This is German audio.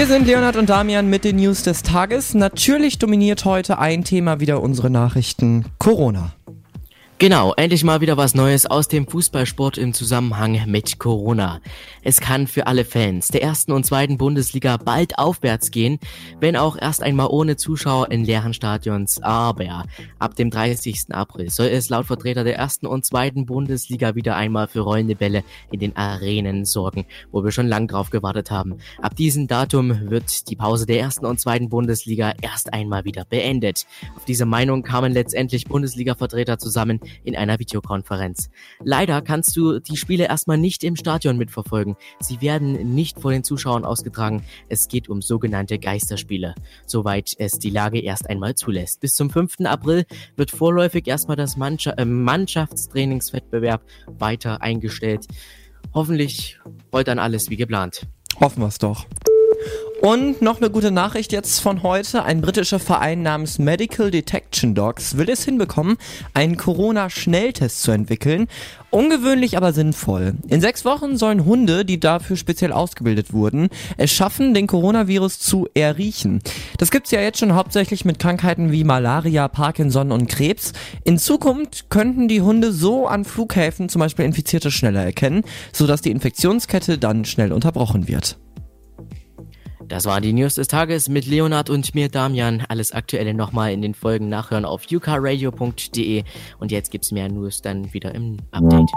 Hier sind Leonard und Damian mit den News des Tages. Natürlich dominiert heute ein Thema wieder unsere Nachrichten. Corona. Genau, endlich mal wieder was Neues aus dem Fußballsport im Zusammenhang mit Corona. Es kann für alle Fans der ersten und zweiten Bundesliga bald aufwärts gehen, wenn auch erst einmal ohne Zuschauer in leeren Stadions. Aber ab dem 30. April soll es laut Vertreter der ersten und zweiten Bundesliga wieder einmal für rollende Bälle in den Arenen sorgen, wo wir schon lang drauf gewartet haben. Ab diesem Datum wird die Pause der ersten und zweiten Bundesliga erst einmal wieder beendet. Auf diese Meinung kamen letztendlich Bundesliga-Vertreter zusammen, in einer Videokonferenz. Leider kannst du die Spiele erstmal nicht im Stadion mitverfolgen. Sie werden nicht vor den Zuschauern ausgetragen. Es geht um sogenannte Geisterspiele, soweit es die Lage erst einmal zulässt. Bis zum 5. April wird vorläufig erstmal das Mannschaft äh, Mannschaftstrainingswettbewerb weiter eingestellt. Hoffentlich rollt dann alles wie geplant. Hoffen wir es doch. Und noch eine gute Nachricht jetzt von heute. Ein britischer Verein namens Medical Detection Dogs will es hinbekommen, einen Corona-Schnelltest zu entwickeln. Ungewöhnlich, aber sinnvoll. In sechs Wochen sollen Hunde, die dafür speziell ausgebildet wurden, es schaffen, den Coronavirus zu erriechen. Das gibt's ja jetzt schon hauptsächlich mit Krankheiten wie Malaria, Parkinson und Krebs. In Zukunft könnten die Hunde so an Flughäfen zum Beispiel Infizierte schneller erkennen, sodass die Infektionskette dann schnell unterbrochen wird. Das waren die News des Tages mit Leonard und mir Damian. Alles Aktuelle nochmal in den Folgen nachhören auf ukaradio.de. Und jetzt gibt's mehr News dann wieder im Update.